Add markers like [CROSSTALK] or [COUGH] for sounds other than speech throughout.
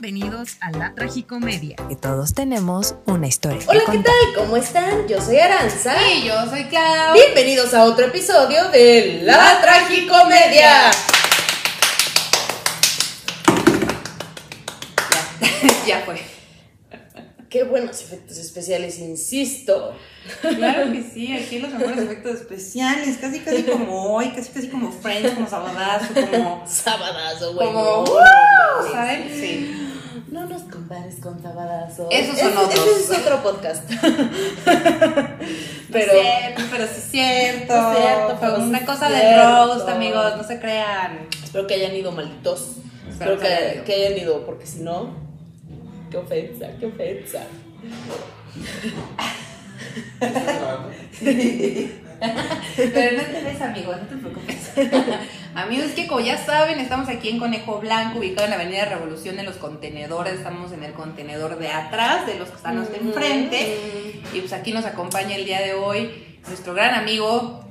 Bienvenidos a La Tragicomedia. Que todos tenemos una historia. Hola, ¿qué tal? ¿Cómo están? Yo soy Aranza. Y yo soy Clau. Bienvenidos a otro episodio de La, Tragicomedia. Ya, ya fue. Qué buenos efectos especiales, insisto. Claro que sí, aquí los mejores efectos especiales, casi casi como hoy, casi casi como Friends, como Sabadazo, como... Sabadazo, güey. Como... ¡uh! no, ¿Saben? Sí. No nos compares con Sabadazo. Esos son Es- otros. Ese es otro podcast. Pero... [LAUGHS] Pero. cierto, pero sí es cierto. No es cierto, Fue pero una sí cosa cierto. roast, amigos, no se crean. Espero que hayan ido malditos. Espero Espero que hayan que, ido. que hayan ido, porque si no. Qué ofensa, qué ofensa. [LAUGHS] Pero no te ves, amigo, no te preocupes. [LAUGHS] Amigos, es que como ya saben, estamos aquí en Conejo Blanco, ubicado en la Avenida Revolución, en los contenedores. Estamos en el contenedor de atrás, de los que están hasta enfrente. Y pues aquí nos acompaña el día de hoy nuestro gran amigo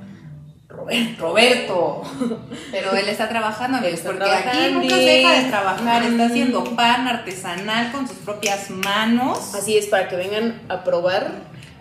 Roberto. Roberto. [LAUGHS] Pero él está trabajando, amigos, porque aquí nunca se deja de trabajar. Está haciendo pan artesanal con sus propias manos. Así es, para que vengan a probar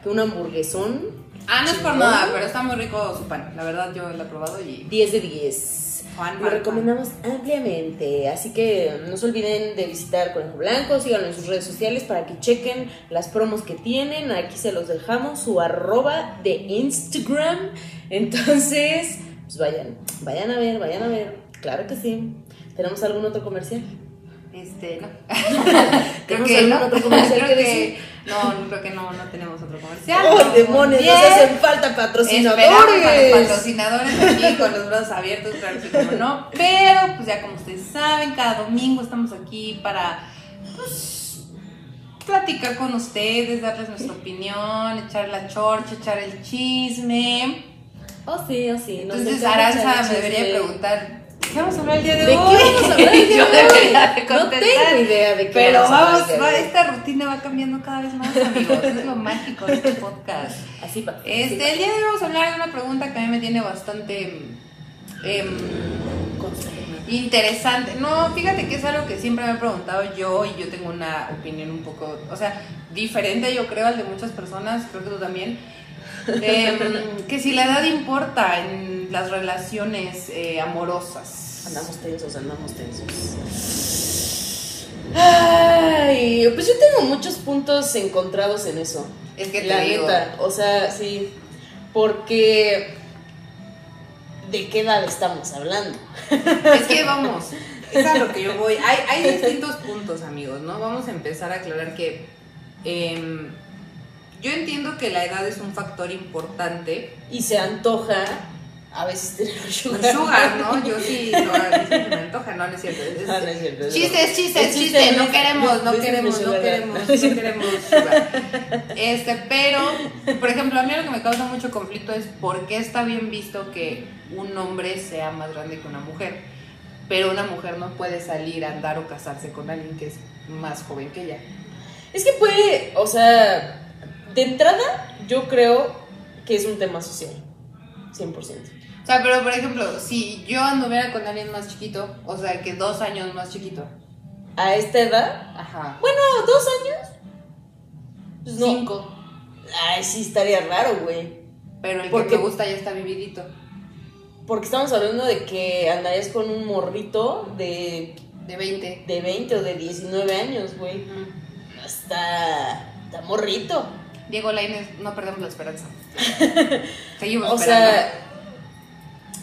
que un hamburguesón Ah, no es por nada, pero está muy rico su pan. La verdad, yo lo he probado y 10 de 10. Juan, Lo recomendamos ampliamente. Así que no se olviden de visitar Conejo Blanco, síganlo en sus redes sociales para que chequen las promos que tienen. Aquí se los dejamos, su arroba de Instagram. Entonces, pues vayan, vayan a ver, vayan a ver. Claro que sí. ¿Tenemos algún otro comercial? Este, no. [LAUGHS] ¿Tenemos algún no. otro comercial [LAUGHS] que que decir? No, no, creo que no, no tenemos otro comercial. ¡Oh, demonios! bien. Nos hacen falta Esperamos a los patrocinadores. patrocinadores aquí con los brazos abiertos, claro que como no. Pero, pues ya como ustedes saben, cada domingo estamos aquí para, pues, platicar con ustedes, darles nuestra opinión, echar la chorcha, echar el chisme. Oh, sí, oh, sí. nos Entonces, Aranza me debería preguntar, ¿qué vamos a hablar el día de, ¿De qué hoy? vamos a hablar el día Yo de hoy? debería de No tengo idea de qué Pero vamos a va- esta rutina va cambiando cada vez más, amigos. es lo mágico de este podcast. Así va. así Este, va. el día de hoy vamos a hablar de una pregunta que a mí me tiene bastante em, interesante. No, fíjate que es algo que siempre me he preguntado yo y yo tengo una opinión un poco, o sea, diferente yo creo al de muchas personas, creo que tú también. Em, que si la edad importa en las relaciones eh, amorosas. Andamos tensos, andamos tensos. Ay, pues yo tengo muchos puntos encontrados en eso. Es que te La digo, neta, o sea, sí. Porque. ¿De qué edad estamos hablando? Es que vamos, [LAUGHS] es a lo que yo voy. Hay, hay distintos puntos, amigos, ¿no? Vamos a empezar a aclarar que em, yo entiendo que la edad es un factor importante. Y se antoja a veces tener un Un sugar. sugar, ¿no? Yo sí, no, a se me antoja, no, no es cierto. Es- [LAUGHS] Ah, no es cierto, es Chistes, chistes, chistes, no queremos, no queremos, no queremos, no queremos sugar. Este, pero, por ejemplo, a mí lo que me causa mucho conflicto es por qué está bien visto que un hombre sea más grande que una mujer, pero una mujer no puede salir a andar o casarse con alguien que es más joven que ella. Es que puede, o sea, de entrada, yo creo que es un tema social. 100%. O sea, pero por ejemplo, si yo anduviera con alguien más chiquito, o sea, que dos años más chiquito, A esta edad, ajá, bueno, dos años. Pues no. cinco, Ay, sí, estaría raro, güey. pero el Porque- que me gusta ya está vividito. Porque estamos hablando de que andarías con un morrito de, De 20. de 20 o de 19 años, güey. Está, está morrito. Diego Lainez, no perdemos la esperanza. [LAUGHS] Seguimos O esperando. sea,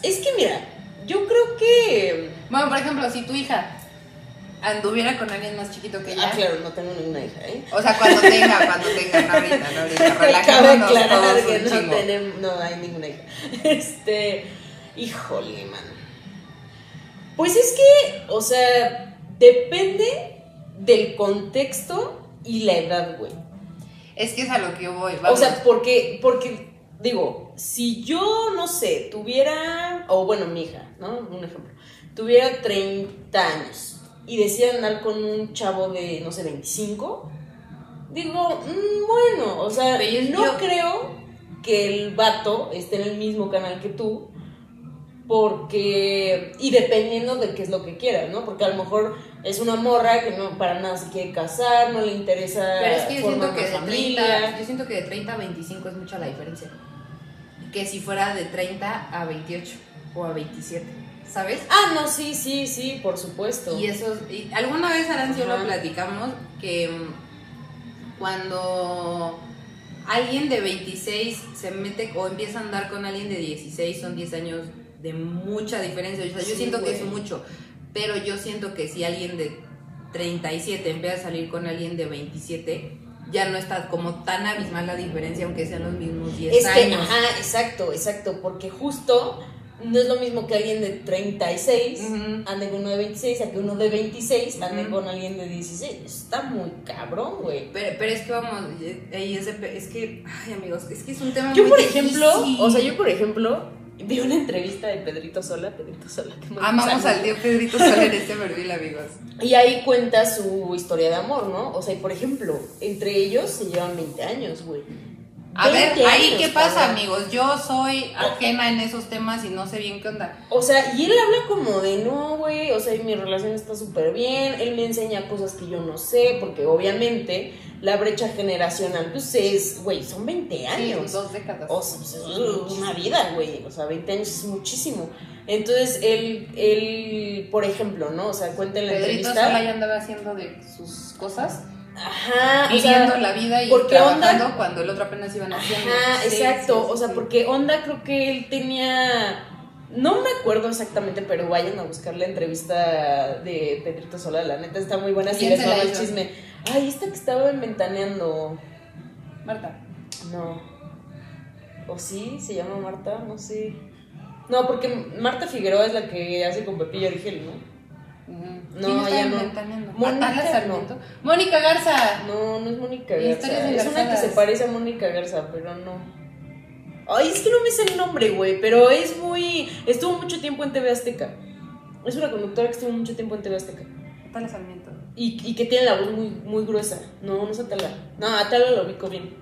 es que mira, yo creo que... bueno, por ejemplo, si tu hija anduviera con alguien más chiquito que ella. Ah, claro, no tengo ninguna hija, ¿eh? O sea, cuando [LAUGHS] tenga, cuando tenga, no ahorita, no ahorita. Aclarar todos que un no tenemos, no hay ninguna hija. [LAUGHS] Este, híjole, man. Pues es que, o sea, depende del contexto y la edad, güey. Es que es a lo que yo voy. O Vamos. sea, porque, porque, digo, si yo, no sé, tuviera, o bueno, mi hija, ¿no? Un ejemplo, tuviera 30 años y decida andar con un chavo de, no sé, 25, digo, mm, bueno, o sea, yo- no yo- creo que el vato esté en el mismo canal que tú porque y dependiendo de qué es lo que quieras, ¿no? Porque a lo mejor es una morra que no para nada se quiere casar, no le interesa Pero es que yo siento que, de 30, yo siento que de 30 a 25 es mucha la diferencia. Que si fuera de 30 a 28 o a 27, ¿sabes? Ah, no, sí, sí, sí, por supuesto. Y eso, y alguna vez Arancio lo platicamos que mm, cuando alguien de 26 se mete o empieza a andar con alguien de 16 son 10 años de mucha diferencia. O sea, yo Sí, siento que es güey. mucho, pero yo siento que si alguien de 37 empieza a salir con alguien de 27 ya no está como tan abismal la diferencia aunque sean los mismos 10 Es que, años. ajá, exacto, exacto, porque justo no es lo mismo que alguien de 36 Ujú. ande con uno de 26 a que uno de 26 ande Ujú. con alguien de 16. Está muy cabrón, güey. Pero, pero es que vamos, eh, es, es que, ay amigos, es que es un tema Yo, muy por ejemplo, difícil. o sea, yo, por ejemplo, vi una entrevista de Pedrito Sola, Pedrito Sola, que me Amamos al tío Pedrito Soler este [LAUGHS] perfil, amigos. Y ahí cuenta su historia de amor, ¿no? O sea, y por ejemplo, entre ellos se llevan 20 años, güey. A ver, 20 ahí años, qué pasa, amigos. Yo soy ajena en esos temas y no sé bien qué onda. O sea, y él habla como de no, güey, o sea, mi relación está súper bien, él me enseña cosas que yo no sé, porque obviamente la brecha generacional, pues es, güey, son 20 Sí, años. dos décadas. O sea, pues, es una vida, güey, o sea, 20 años es muchísimo. Entonces, él, él, por ejemplo, ¿no? O sea, cuenta en la Pedrito entrevista. Andaba haciendo de sus cosas, Ajá, o viviendo sea, la vida y porque trabajando onda- cuando el otro apenas iban haciendo. Ajá, Sí, exacto. sí, o sea, porque Onda creo que él tenía. No me acuerdo exactamente, pero vayan a buscar la entrevista de Pedrito Sola. La neta está muy buena. Si ¿Quién les va el chisme. Ay, esta que estaba ventaneando. Marta. No. ¿O sí? ¿Se llama Marta? No sé. No, porque Marta Figueroa es la que hace con Pepillo Origel, ¿no? Ujú. No, ¿Quién está ya no. Mónica. Sarmiento. Mónica Garza. No, no es Mónica Garza. Es una que se parece a Mónica Garza, pero no. Ay, es que no me sé el nombre, güey, pero es muy... Estuvo mucho tiempo en TV Azteca. Es una conductora que estuvo mucho tiempo en TV Azteca. Atala Sarmiento. Y, y que tiene la voz muy, muy gruesa. No, no es Atala. No, Atala lo ubico bien.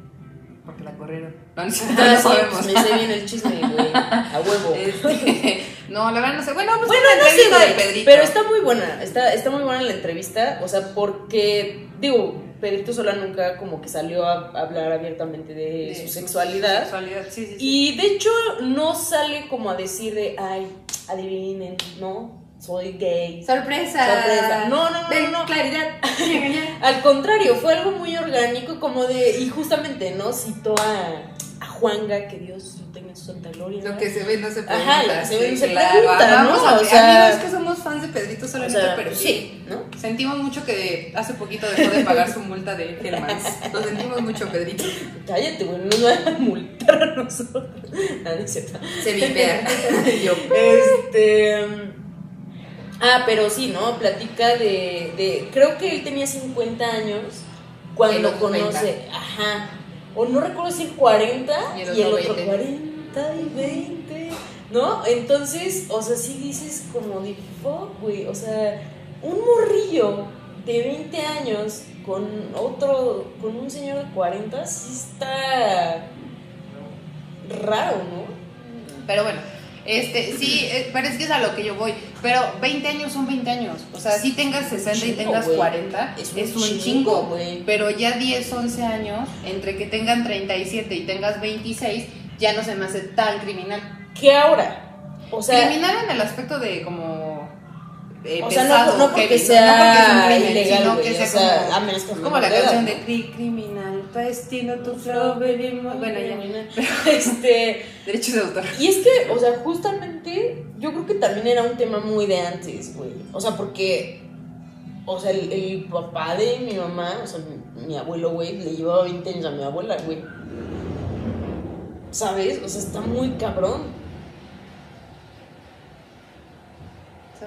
Porque la corrieron. No, no, no sabemos. pues me sé bien el chisme, güey. A huevo. Este, [LAUGHS] no, la verdad no sé. Bueno, pues Bueno, no sé, de Pedrito. pero está muy buena, está, está muy buena la entrevista, o sea, porque, digo, Pedrito Sola nunca como que salió a hablar abiertamente de, su sexualidad, sexualidad, sí, sí, sí. y de hecho no sale como a decir de, ay, adivinen, no, soy gay. Sorpresa. Sorpresa. No, no, no, Ven, no. Claridad. [LAUGHS] Al contrario, fue algo muy orgánico, como de, y justamente, ¿no? Citó a Juanga, que Dios lo tenga en su santa gloria. Lo que se ve no se Ajá, pregunta. lo que se ve no se claro. pregunta, ¿no? a- O sea- amigos que somos fans de Pedrito O solamente, sea, pero sí, ¿no? Sentimos mucho que hace poquito dejó de pagar su multa de Hellmans. Lo sentimos mucho, Pedrito. Cállate, güey, no nos van a multar a nosotros. Ah, no cierto. Se vipea. Yo. Este. Ah, pero sí, ¿no? Platica de, de. Creo que él tenía 50 años cuando conoce. Ajá. O no recuerdo si 40 Y y el el, otro otro 20. 40 y 20. ¿No? Entonces, o sea, sí dices como de fuck, güey. O sea, un morrillo de 20 años con otro. con un señor de 40, sí está. raro, ¿no? Pero bueno, este, sí, eh, pero es que es a lo que yo voy. Pero 20 años son 20 años. O sea, si tengas 60 y Chingo, tengas güey. 40, Es es un un, chingo, güey. Pero ya 10, 11 años, entre que tengan 37 y tengas 26, ya no se me hace tan criminal. ¿Qué ahora? O sea, criminal en el aspecto de como. eh, O sea, no- pesado, no porque heavy, sea no porque es un crimen, ilegal, sino güey, que o sea sea, como, que sea como la canción de cri- criminal, destino, tu flow, baby, bueno, ya, [LAUGHS] este, derechos de autor. y es que, o sea, justamente yo creo que también era un tema muy de antes, güey. O sea, porque o sea, el, el papá de mi mamá, o sea, mi, mi abuelo, güey, le llevaba 20 años a mi abuela, güey. ¿Sabes? O sea, está muy cabrón.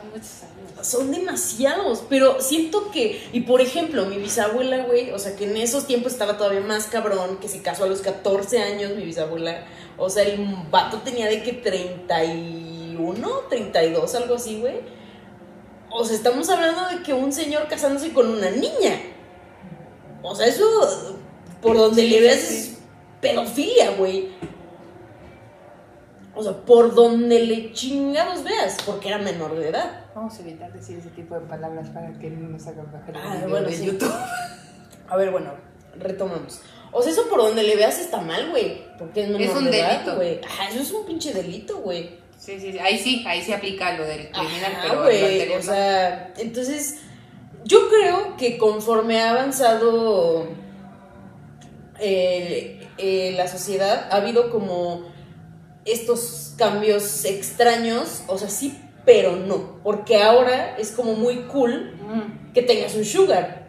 Son muchos años. Son demasiados, pero siento que, y por ejemplo, mi bisabuela, güey, o sea, que en esos tiempos estaba todavía más cabrón, que se casó a los 14 años, mi bisabuela, o sea, el vato tenía de que 31, 32, algo así, güey. O sea, estamos hablando de que un señor casándose con una niña. O sea, eso, por donde Sí, le veas, sí. es pedofilia, güey. O sea, por donde le chingados veas, porque era menor de edad. Vamos a evitar decir ese tipo de palabras para que no nos hagan bajar el Ah, video bueno, de sí. YouTube. [LAUGHS] A ver, bueno, retomamos. O sea, eso por donde le veas está mal, güey. Porque es menor Es un de edad, delito. güey. Ajá, eso es un pinche delito, güey. Sí, sí, sí. Ahí sí, ahí sí aplica lo del criminal, Ajá, pero lo güey. anterior O no. sea, entonces, yo creo que conforme ha avanzado eh, eh, la sociedad, ha habido como estos cambios extraños. O sea, sí, pero no. Porque ahora es como muy cool Mm. que tengas un sugar.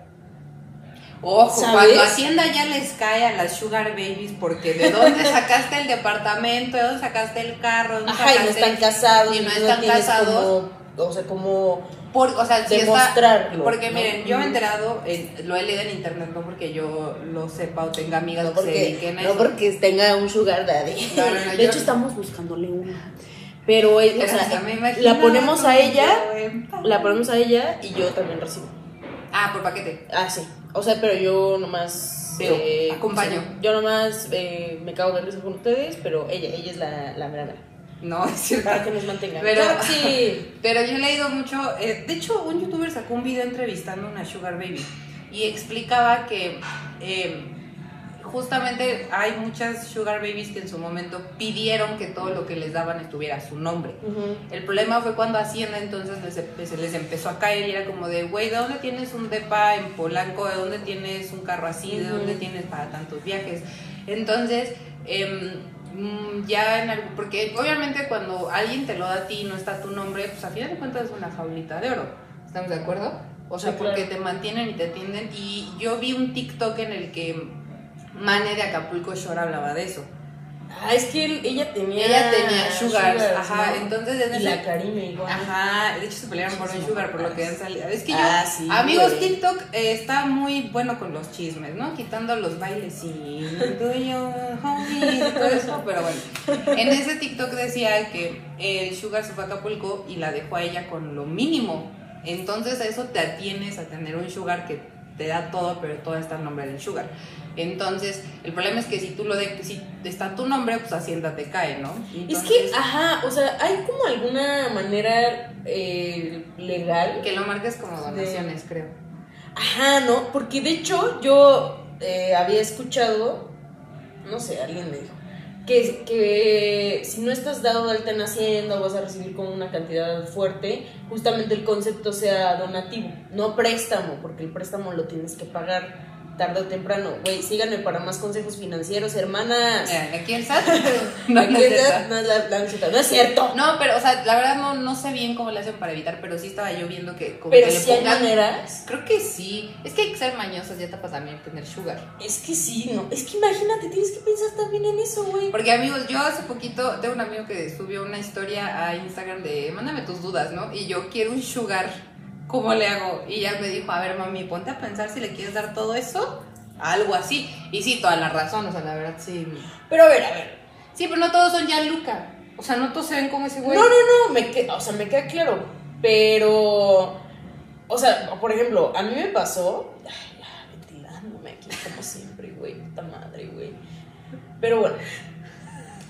Ojo, ¿Sabes? cuando Hacienda ya les cae a las Sugar Babies, porque ¿de dónde [LAUGHS] sacaste el departamento? ¿De dónde sacaste el carro? ¿De dónde Ajá, y no sacaste- están casados. y no están tienes casados. Como, o sea, como Por- o sea, está- demostrarlo. porque ¿no? miren, yo me he enterado, en- lo he leído en internet, no porque yo lo sepa o tenga amigas No que se porque, dediquen a no eso. porque tenga un sugar daddy. No, no, no, de hecho, estamos buscándole uno. Pero, eh, o Pero, sea, o sea, me imagino la ponemos a ella, la ponemos a ella y yo también recibo. Ah, por paquete. Ah, sí. O sea, pero yo nomás. Pero, acompaño. yo nomás eh, me cago de risa con ustedes, pero ella, ella es la, la mera mera. No, [LAUGHS] es cierto. Para que nos mantengan. Pero- sí. Pero yo he leído mucho, eh, de hecho un youtuber sacó un video entrevistando a una Sugar Baby y explicaba que eh, justamente hay muchas Sugar Babies que en su momento pidieron que todo lo que les daban estuviera a su nombre. El problema fue cuando Hacienda entonces les, se les empezó a caer y era como de, güey, ¿de dónde tienes un depa en Polanco? ¿De dónde tienes un carro así? ¿De dónde tienes para tantos viajes? Entonces, em, mm, ya en algo, porque obviamente cuando alguien te lo da a ti y no está tu nombre, pues a final de cuentas es una jaulita de oro. ¿Estamos de acuerdo? O sea, Sí, porque claro. te mantienen y te atienden. Y yo vi un TikTok en el que Mane de Acapulco Shore hablaba de eso. Ah, es que él- ella tenía. Ella tenía sugars, ajá, ¿no? entonces en Y la Karina igual. Ajá, de hecho se pelearon por un sugar por lo que han salido. Es que yo, Ah, sí, amigos, güey. TikTok eh, está muy bueno con los chismes, ¿no? Quitando los bailes y tuyo, homie, y todo eso, pero bueno. En ese TikTok decía que el sugar se fue a Acapulco y la dejó a ella con lo mínimo. Entonces a eso te atienes a tener un sugar que te da todo, pero todo está en nombre del sugar. Entonces, el problema es que si tú lo de, si está tu nombre, pues Hacienda te cae, ¿no? Es que, ajá, o sea, hay como alguna manera eh, legal. que lo marques como donaciones, creo. Ajá, ¿no? Porque de hecho yo eh, había escuchado, no sé, alguien me dijo, que, que si no estás dado de alta en Hacienda o vas a recibir como una cantidad fuerte, justamente el concepto sea donativo, no préstamo, porque el préstamo lo tienes que pagar tarde o temprano. Güey, síganme para más consejos financieros, hermanas. Mira, aquí el SAT. no, Aquí no cierto. no es la- la no es cierto. No, pero, o sea, la verdad no, no sé bien cómo le hacen para evitar, pero sí estaba yo viendo que como Pero que le si hay maneras. Creo que sí. Es que hay que ser mañosos y etapas también tener sugar. Es que sí, no. Es que imagínate, tienes que pensar también en eso, güey. Porque amigos, yo hace poquito tengo un amigo que subió una historia a Instagram de mándame tus dudas, ¿no? Y yo quiero un sugar, ¿cómo le hago? Y ella me dijo, a ver mami, ponte a pensar si le quieres dar todo eso, algo así. Y sí, toda la razón, o sea, la verdad sí. Pero a ver, a ver. Sí, pero no todos son ya Luca. O sea, no todos se ven como ese güey. No, no, no, me que- o sea, me queda claro. Pero, o sea, por ejemplo, a mí me pasó. Ay, ya, ventilándome aquí, como siempre, güey, puta madre, güey. Pero bueno,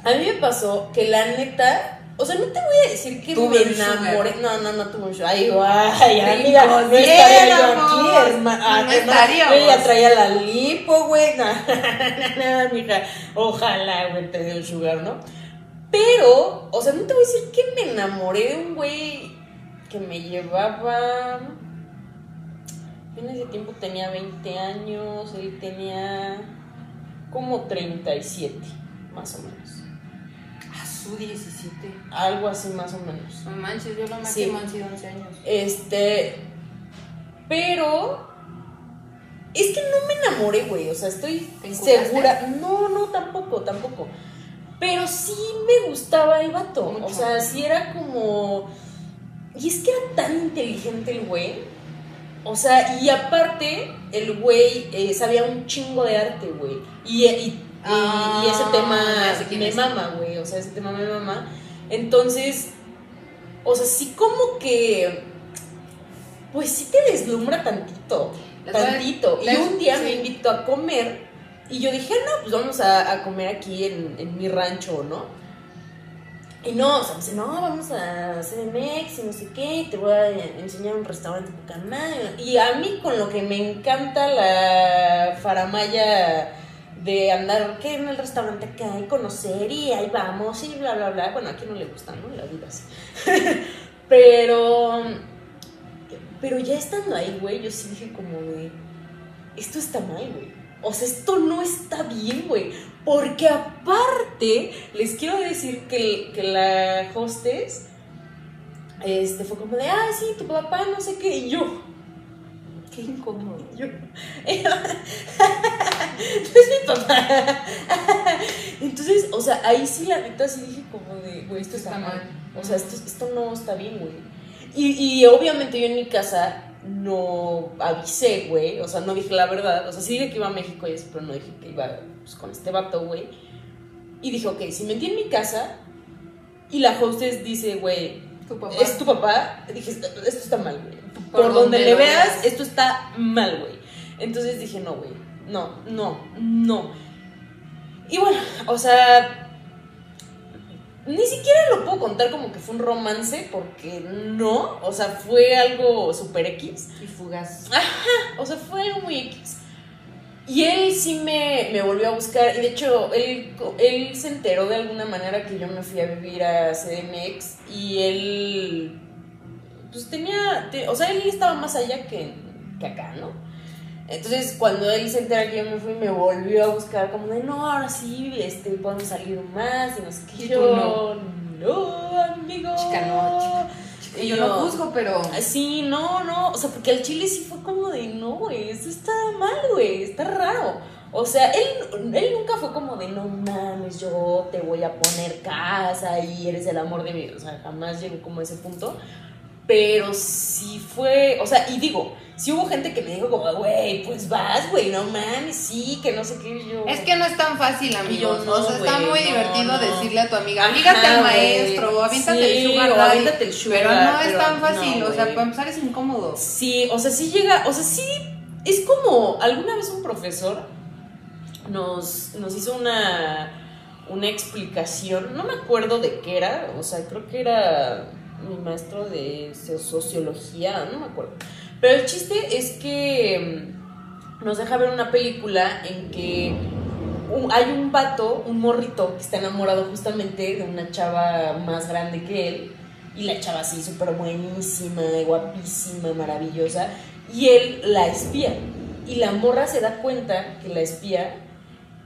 a mí me pasó que la neta. O sea, no te voy a decir que me enamoré. No, no, no tuve un sugar. Ay, guay, amiga, no estaría yo aquí, hermana. No estaríamos. Yo ya traía la lipo, güey. [LAUGHS] No, no, no, mija. Ojalá, güey, te dé un sugar, ¿no? Pero, o sea, no te voy a decir que me enamoré de un güey que me llevaba. Yo en ese tiempo tenía 20 años, él tenía como 37, más o menos. A su 17. Algo así, más o menos. No manches, yo lo máximo Sí. han sido 11 años. Este. Pero. Es que no me enamoré, güey. O sea, estoy segura. No, no, tampoco, tampoco. Pero sí me gustaba el vato. Mucho. O sea, sí era como. Y es que era tan inteligente el güey. O sea, y aparte, el güey eh, sabía un chingo de arte, güey. Y- Ah, y ese tema sé quién me es. mama, güey. O sea, ese tema me mama. Entonces, o sea, sí como que. Pues sí te deslumbra tantito. Tantito. Y un día sí. me invitó a comer. Y yo dije, no, pues vamos a, a comer aquí en, en mi rancho, ¿no? Y no, o sea, me dice, no, vamos a CDMX y no sé qué, te voy a enseñar un restaurante poca madre. Y a mí con lo que me encanta la faramaya de andar, ¿qué? En el restaurante que hay, conocer y ahí vamos y bla, bla, bla. Bueno, aquí no le gusta, ¿no? La vida así. [LAUGHS] pero, pero ya estando ahí, güey, yo sí dije como de, esto está mal, güey. O sea, esto no está bien, güey. Porque aparte, les quiero decir que, que la hostess este, fue como de, ah, sí, tu papá, no sé qué. Y yo, qué incómodo. Yo, [LAUGHS] es mi papá. Entonces, o sea, ahí sí la neta sí dije como de, güey, esto está, mal. O sea, esto, esto no está bien, güey. Y, y obviamente yo en mi casa no avisé, güey. O sea, no dije la verdad. O sea, sí dije que iba a México y eso, pero no dije que iba pues, con este vato, güey. Y dije, ok, si metí en mi casa y la hostess dice, güey, es tu papá, dije, esto está mal, güey. Por, donde, le veas, esto está mal, güey. Entonces dije, no, güey. No, no, no. Y bueno, o sea, ni siquiera lo puedo contar como que fue un romance, porque no, o sea, fue algo super X. Y fugaz. Ajá, o sea, fue algo muy X. Y él sí me, me volvió a buscar, y de hecho, él, él se enteró de alguna manera que yo me fui a vivir a CDMX, y él, pues tenía, o sea, él estaba más allá que, que acá, ¿no? Entonces, cuando él se entera que yo me fui, me volvió a buscar como de, no, ahora sí, este, podemos salir más y no sé qué. yo, no, amigo. Chica, no, chica. yo, no juzgo, pero... Sí, no, no, o sea, porque al chile sí fue como de, no, güey, eso está mal, güey, está raro. O sea, él, él nunca fue como de, no mames, yo te voy a poner casa y eres el amor de mi vida. O sea, jamás llegó como a ese punto. Pero sí fue, o sea, y digo, sí hubo gente que me dijo como, güey, pues vas, güey, no mames, sí, que no sé qué yo. Es que no es tan fácil, amigos. o sea, está muy divertido decirle a tu amiga, amígate al maestro, aviéntate el sugar, aviéntate el sugar. Pero no es tan fácil, o sea, para empezar es incómodo. Sí, o sea, sí llega, o sea, sí, es como, alguna vez un profesor nos, nos hizo una, una explicación, no me acuerdo de qué era, o sea, creo que era mi maestro de sociología, no me acuerdo. Pero el chiste es que mm, nos deja ver una película en que hay un vato, un morrito, que está enamorado justamente de una chava más grande que él. Y la chava así, súper buenísima, guapísima, maravillosa. Y él la espía. Y la morra se da cuenta que la espía.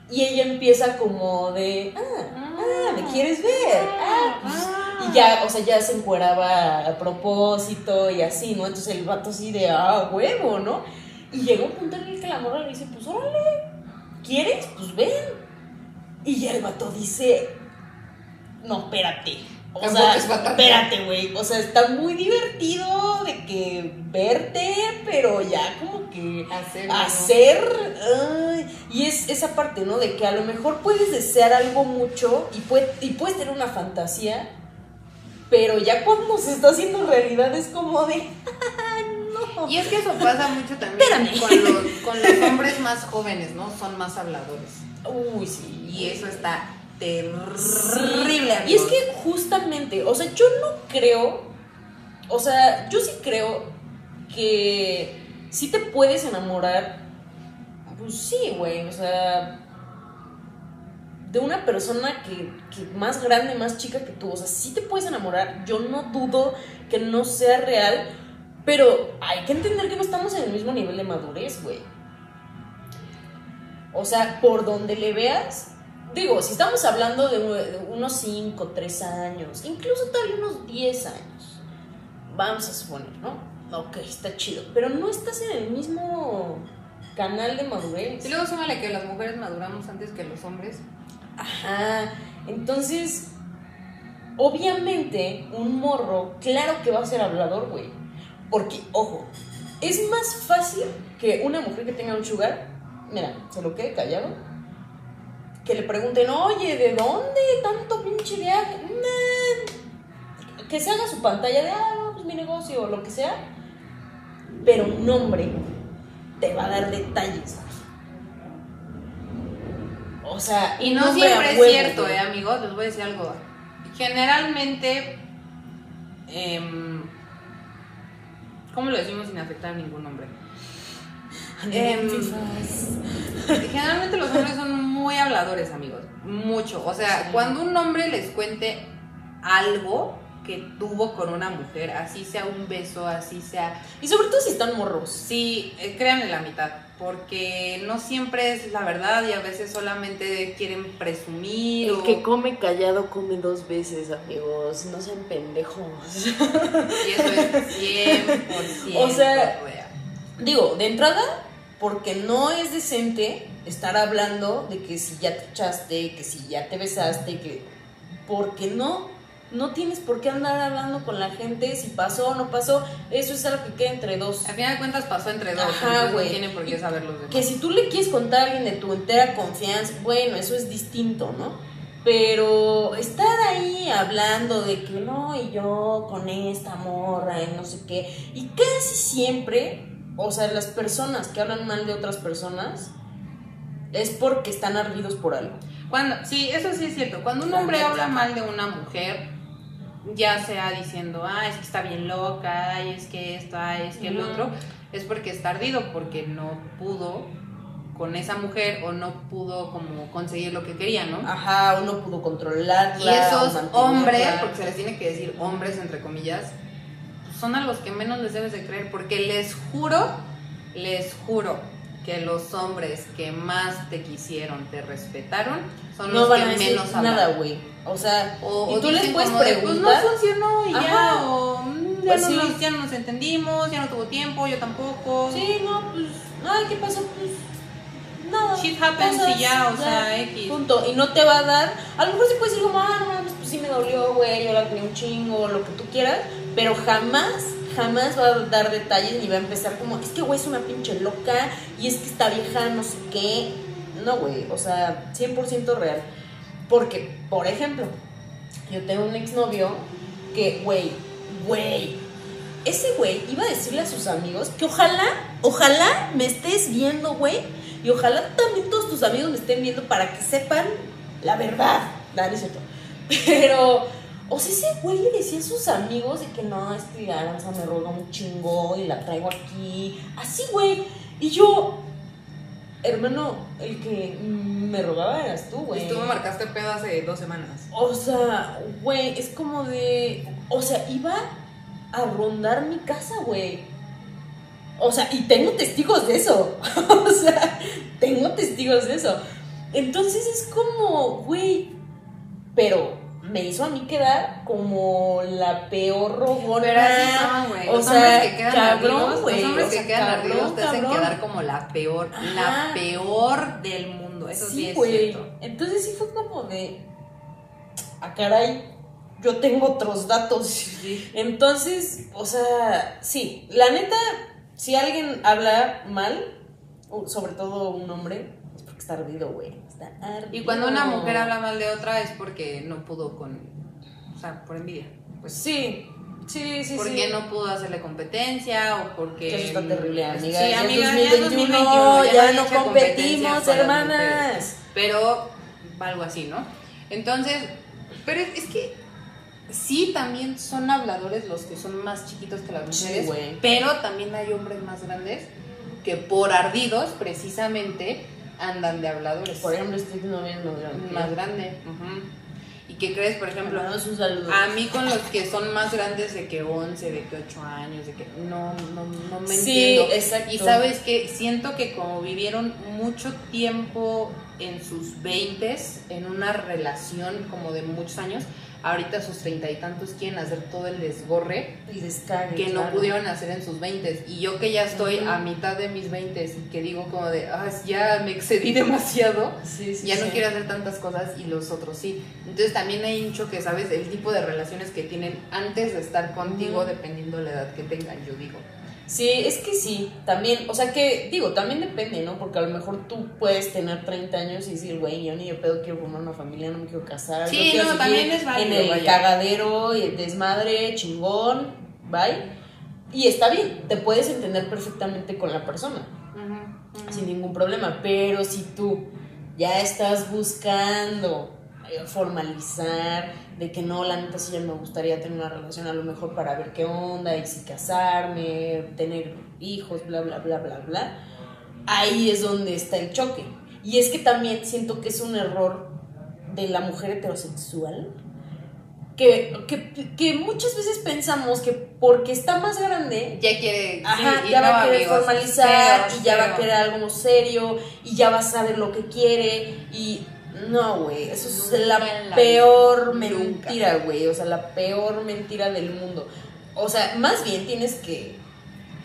Y ella empieza como de, ah, ah, ¿me quieres ver? Ah, pues y ya, o sea, ya se encueraba a propósito y así, ¿no? Entonces el vato así de, ah, huevo, ¿no? Y llega un punto en el que la morra le dice, pues órale, ¿quieres? Pues ven. Y ya el vato dice, no, espérate. O sea, espérate, güey. O sea, está muy divertido de que verte, pero ya como que hacer. y es esa parte, ¿no? De que a lo mejor puedes desear algo mucho y, y puedes tener una fantasía pero ya cuando se está haciendo realidad es como de, [LAUGHS] no. Y es que eso pasa mucho también con los, con los hombres más jóvenes, ¿no? Son más habladores. Uy, sí. Y eso está terrible. Y es que justamente, o sea, yo no creo, o sea, yo sí creo que si te puedes enamorar, pues sí, güey, o sea, de una persona que, más grande, más chica que tú. O sea, sí te puedes enamorar. Yo no dudo que no sea real. Pero hay que entender que no estamos en el mismo nivel de madurez, güey. O sea, por donde le veas. Digo, si estamos hablando de, unos 5, 3 años, incluso todavía unos 10 años, vamos a suponer, ¿no? Ok, está chido. Pero no estás en el mismo canal de madurez. Y luego súmale que las mujeres maduramos antes que los hombres. Ajá. Entonces, obviamente, un morro, claro que va a ser hablador, güey. Porque, ojo, es más fácil que una mujer que tenga un sugar, mira, se lo quede callado, que le pregunten, oye, ¿de dónde tanto pinche viaje? Que se haga su pantalla de, ah, pues mi negocio o lo que sea. Pero un hombre te va a dar detalles. O sea, y no siempre es cierto, eh, amigos, les voy a decir algo. Generalmente, em, ¿cómo lo decimos sin afectar a ningún hombre? Em, generalmente los hombres son muy habladores, amigos. Mucho. O sea, cuando un hombre les cuente algo que tuvo con una mujer, así sea un beso, así sea. Y sobre todo si están morros. Sí, eh, créanle la mitad. Porque no siempre es la verdad y a veces solamente quieren presumir. El o- que come callado come dos veces, amigos. No sean pendejos. [LAUGHS] Y eso es 100% [LAUGHS] O sea. Digo, de entrada, porque no es decente estar hablando de que si ya te echaste, que si ya te besaste, que. Porque no. No tienes por qué andar hablando con la gente si pasó o no pasó. Eso es algo que queda entre dos. Al final de cuentas pasó entre dos. Ajá, güey. No tienen por qué saber los demás. Que si tú le quieres contar a alguien de tu entera confianza, bueno, eso es distinto, ¿no? Pero estar ahí hablando de que no, y yo con esta morra y no sé qué, y casi siempre, o sea, las personas que hablan mal de otras personas es porque están ardidos por algo. Cuando, sí, eso sí es cierto. Cuando un hombre habla mal de una mujer, ya sea diciendo, ah, es que está bien loca, ay, es que esto, ay, es que el otro, es porque está ardido, porque no pudo con esa mujer o no pudo como conseguir lo que quería, ¿no? Ajá, uno pudo controlarla. Y esos o hombres, porque se les tiene que decir hombres entre comillas, son a los que menos les debes de creer, porque les juro, les juro que los hombres que más te quisieron, te respetaron, son no los van que a decir menos hablan. nada, güey. O sea, O, y tú les puedes de, preguntar. Pues no funcionó y ya, o "Mm, ya, Pues no sí. nos, ya no nos entendimos, ya no tuvo tiempo, yo tampoco. Sí, no, pues, ay, ¿qué pasó? Pues, nada. Shit happens y ya, o sea, X. Punto. Y no te va a dar, a lo mejor sí puedes decir como, ah, no, mames, pues sí me dolió, güey, yo la tenía un chingo, lo que tú quieras, pero jamás, jamás va a dar detalles ni va a empezar como, es que, güey, es una pinche loca, y es que esta vieja no sé qué. No, güey, o sea, 100% real. Porque, por ejemplo, yo tengo un exnovio que, güey, güey, ese güey iba a decirle a sus amigos que ojalá, ojalá me estés viendo, güey, y ojalá también todos tus amigos me estén viendo para que sepan la verdad. No, no es cierto. [LAUGHS] Pero, o sea, ese güey le decía a sus amigos de que no, es que Aranza me roga un chingo y la traigo aquí. Así, güey. Y yo, hermano, el que me rogaba eras tú, güey. Pues tú me marcaste pedo hace dos semanas. O sea, güey, es como de. O sea, iba a rondar mi casa, güey. O sea, y tengo testigos de eso. [LAUGHS] o sea, tengo testigos de eso. Entonces es como, güey. Pero me hizo a mí quedar como la peor rogona. Pero así güey. O sea, hombres que quedan cabrón, güey, los hombres que quedan ardidos te hacen quedar como la peor, Ajá. la peor del mundo. Eso sí, Sí, es cierto. Entonces sí fue como de. A caray, yo tengo otros datos. Entonces, o sea, sí, la neta, si alguien habla mal, sobre todo un hombre, es porque está ardido, güey. Está ardido. Y cuando una mujer habla mal de otra es porque no pudo con. O sea, por envidia. Pues sí, sí, sí, porque sí. no pudo hacerle competencia o porque. Que eso está terrible, amiga. Sí, Ya amiga, 2021, ya es 2021, ya nadie no competimos, hermanas. Pero algo así, ¿no? Entonces, pero es, que sí también son habladores los que son más chiquitos que las Sí, mujeres, güey. pero también hay hombres más grandes que por ardidos precisamente andan de habladores. Por ejemplo, este novio es más grande. más grande. ¿Y qué crees, por ejemplo? A mí con los que son más grandes de que 11, de que 8 años, de que no, no, no me Sí, entiendo. exacto. Y sabes que siento que como vivieron mucho tiempo en sus 20 en una relación como de muchos años, ahorita a sus treinta y tantos quieren hacer todo el desgorre descargue, que no pudieron hacer en sus 20 y yo que ya estoy a mitad de mis 20 y que digo como de, ah, ya me excedí [LAUGHS] demasiado, Sí, sí, ya no sí. quiero hacer tantas cosas y los otros sí. Entonces también hay mucho que sabes el tipo de relaciones que tienen antes de estar contigo Ujú. dependiendo de la edad que tengan, yo digo. Sí, es que sí, también, o sea que, digo, también depende, ¿no? Porque a lo mejor tú puedes tener 30 años y decir, güey, yo ni de pedo quiero formar una familia, no me quiero casar. Sí, yo quiero no, también es válido, En el vaya. cagadero, el desmadre, chingón, bye. Y está bien, te puedes entender perfectamente con la persona, sin ningún problema, pero si tú ya estás buscando formalizar, de que no, la neta sí ya me gustaría tener una relación a lo mejor para ver qué onda, y si casarme, tener hijos, bla, bla, bla, bla, bla, ahí es donde está el choque. Y es que también siento que es un error de la mujer heterosexual, que, que, que muchas veces pensamos que porque está más grande, Ya quiere. Ajá, sí, ya va a querer amigos, formalizar y ya va a querer algo serio y ya va a saber lo que quiere y no, güey, eso es la peor vida, mentira, güey, o sea, la peor mentira del mundo. O sea, más bien tienes que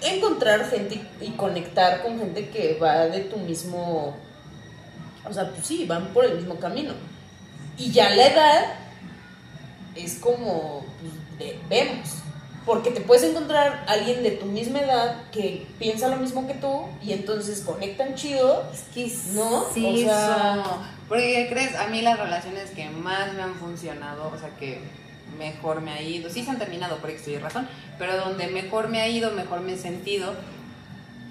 encontrar gente y, y conectar con gente que va de tu mismo, o sea, pues sí, van por el mismo camino. Y ya la edad es como, pues, de- vemos. Porque te puedes encontrar alguien de tu misma edad que piensa lo mismo que tú y entonces conectan chido. Es que ¿No? sí, O sea- Porque, ¿qué crees? A mí las relaciones que más me han funcionado, o sea, que mejor me ha ido, sí se han terminado por X y razón, pero donde mejor me ha ido, mejor me he sentido,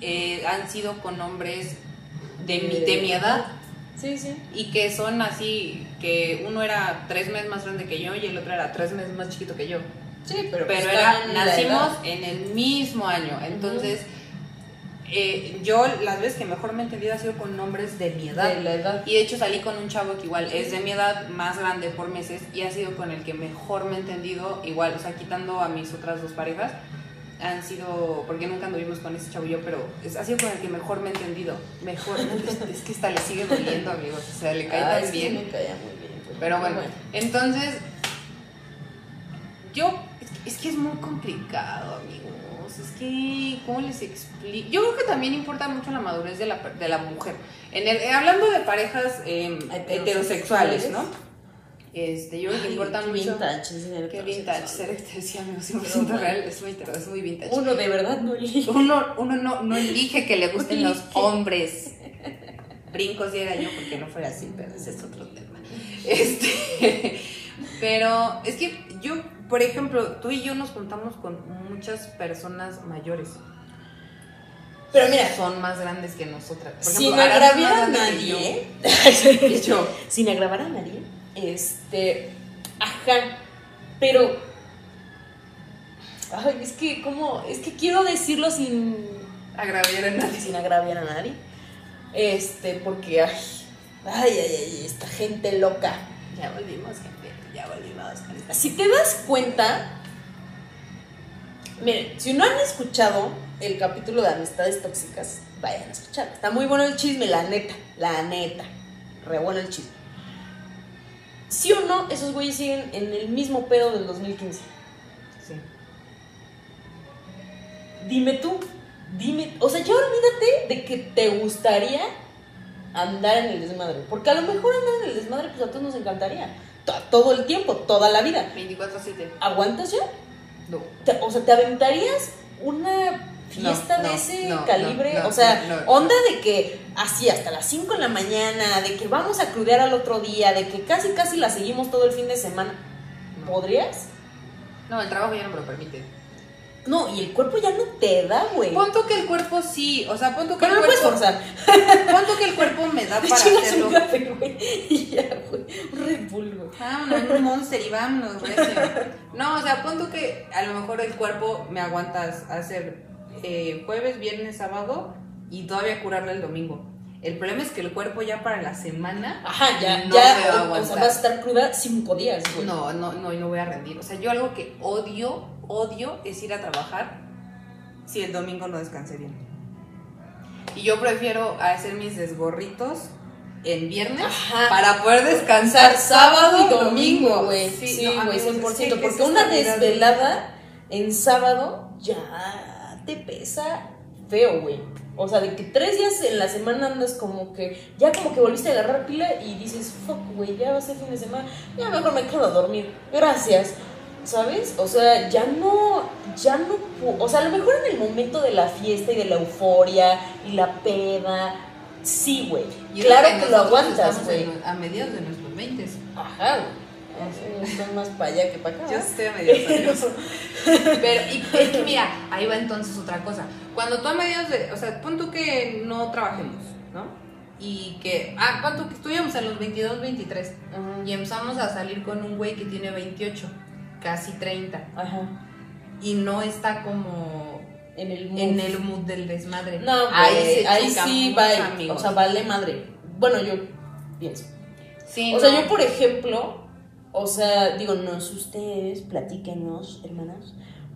eh, han sido con hombres de mi, de mi edad Sí, sí. y que son así, que uno era tres meses más grande que yo y el otro era tres meses más chiquito que yo. Sí, pero, pero pues era, nacimos en el mismo año. Entonces, eh, yo las veces que mejor me he entendido ha sido con hombres de mi edad. de la edad. Y de hecho salí con un chavo que igual es de mi edad, más grande por meses, y ha sido con el que mejor me he entendido, igual, o sea, quitando a mis otras dos parejas, han sido, porque nunca anduvimos con ese chavo y yo, pero es, ha sido con el que mejor me he entendido. Mejor, [LAUGHS] es, es que hasta le sigue doliendo, amigos, o sea, le cae Ah, tan que bien. me caía muy bien. güey. Pero bueno, entonces, yo, es que, es es muy complicado, amigos. Es que, ¿cómo les explico? Yo creo que también importa mucho la madurez de la, de la mujer. En el, eh, hablando de parejas eh, heterosexuales, ¿no? Este, yo creo que importa qué mucho. vintage ser Qué vintage, ser heterosexual, amigos, 100% Pero bueno. real, es muy, es muy vintage. Uno de verdad no elige. Uno, uno no, no elige que le [LAUGHS] gusten los hombres. Brincos y era yo porque no fuera así, pero ese es otro tema. Este, [LAUGHS] pero es que yo, por ejemplo, tú y yo nos juntamos con muchas personas mayores. Pero mira, Son más grandes que nosotras. Por sin ejemplo, agraviar a yo. nadie, yo. sin agravar a nadie, este, ajá, pero, ay, es que, como, es que quiero decirlo sin, Agraviar a nadie. sin agraviar a nadie, este, porque, ay, ay, ay, ay, esta gente loca. Ya volvimos, gente. Ya volvimos. con esta- Si te das cuenta, miren, si no han escuchado el capítulo de amistades tóxicas, vayan a escuchar. Está muy bueno el chisme, la neta, la neta. Re bueno el chisme. ¿Sí o no? Esos güeyes siguen en el mismo pedo del 2015. Sí. Dime tú, dime, o sea, ya olvídate de que te gustaría andar en el desmadre. Porque a lo mejor andar en el desmadre, pues a todos nos encantaría. To- Todo el tiempo, toda la vida. 24-7. ¿Aguantas ya? No. Te- o sea, ¿te aventarías una fiesta No, de no, ese no, calibre? o sea, onda de que así hasta las 5 de la mañana, de que vamos a crudear al otro día, de que casi casi la seguimos todo el fin de semana. ¿Podrías? No, el trabajo ya no me lo permite. No, y el cuerpo ya no te da, güey. Pon tú que el cuerpo sí, o sea, pon tú que Pero el no puedes cuerpo, forzar. pon tú que el cuerpo me da [LAUGHS] para hacerlo. un café, güey. [LAUGHS] Y ya, güey. Un Red Bull, güey. Vámonos, un monster y vámonos, recio. No, o sea, pon tú que a lo mejor el cuerpo me aguantas hacer eh, jueves, viernes, sábado y todavía curarle el domingo. El problema es que el cuerpo ya para la semana Ajá, ya, No ya. me va a o- o, sea, aguantar. vas a estar cruda cinco días, güey. no, no, no, y no voy a rendir. O sea, yo algo que odio, odio es ir a trabajar si el domingo no descansé bien. Y yo prefiero hacer mis desgorritos en viernes Ajá. para poder descansar sábado y domingo, güey. Sí, no, güey, amigos, 100%. es que- porque una de- desvelada en sábado ya te pesa feo, güey. O sea, de que tres días en la semana andas como que, ya como que volviste a agarrar pila y dices, fuck, güey, ya va a ser fin de semana, ya mejor me quedo a dormir. Gracias. ¿Sabes? O sea, ya no, ya no, o sea, a lo mejor en el momento de la fiesta y de la euforia y la peda, sí, güey. Claro que lo aguantas, güey. A mediados de nuestros 20. Ajá, güey. Están más para allá que para acá. Yo estoy a mediados [LAUGHS] Pero, y es que mira, ahí va entonces otra cosa. Cuando tú a mediados de. O sea, pon tú que no trabajemos, ¿no? y que, ah, ¿cuánto? Que estuvimos a los 22, 23 Ajá. y empezamos a salir con un güey que tiene 28, casi 30 Ajá. y no está como En el mood. en el mood del desmadre. No, güey, ahí sí mucho, va, amigos. o sea, vale madre. Bueno, yo pienso. Sí, O sea, yo por ejemplo, o sea, digo, no sé ustedes, platíquenos, hermanas.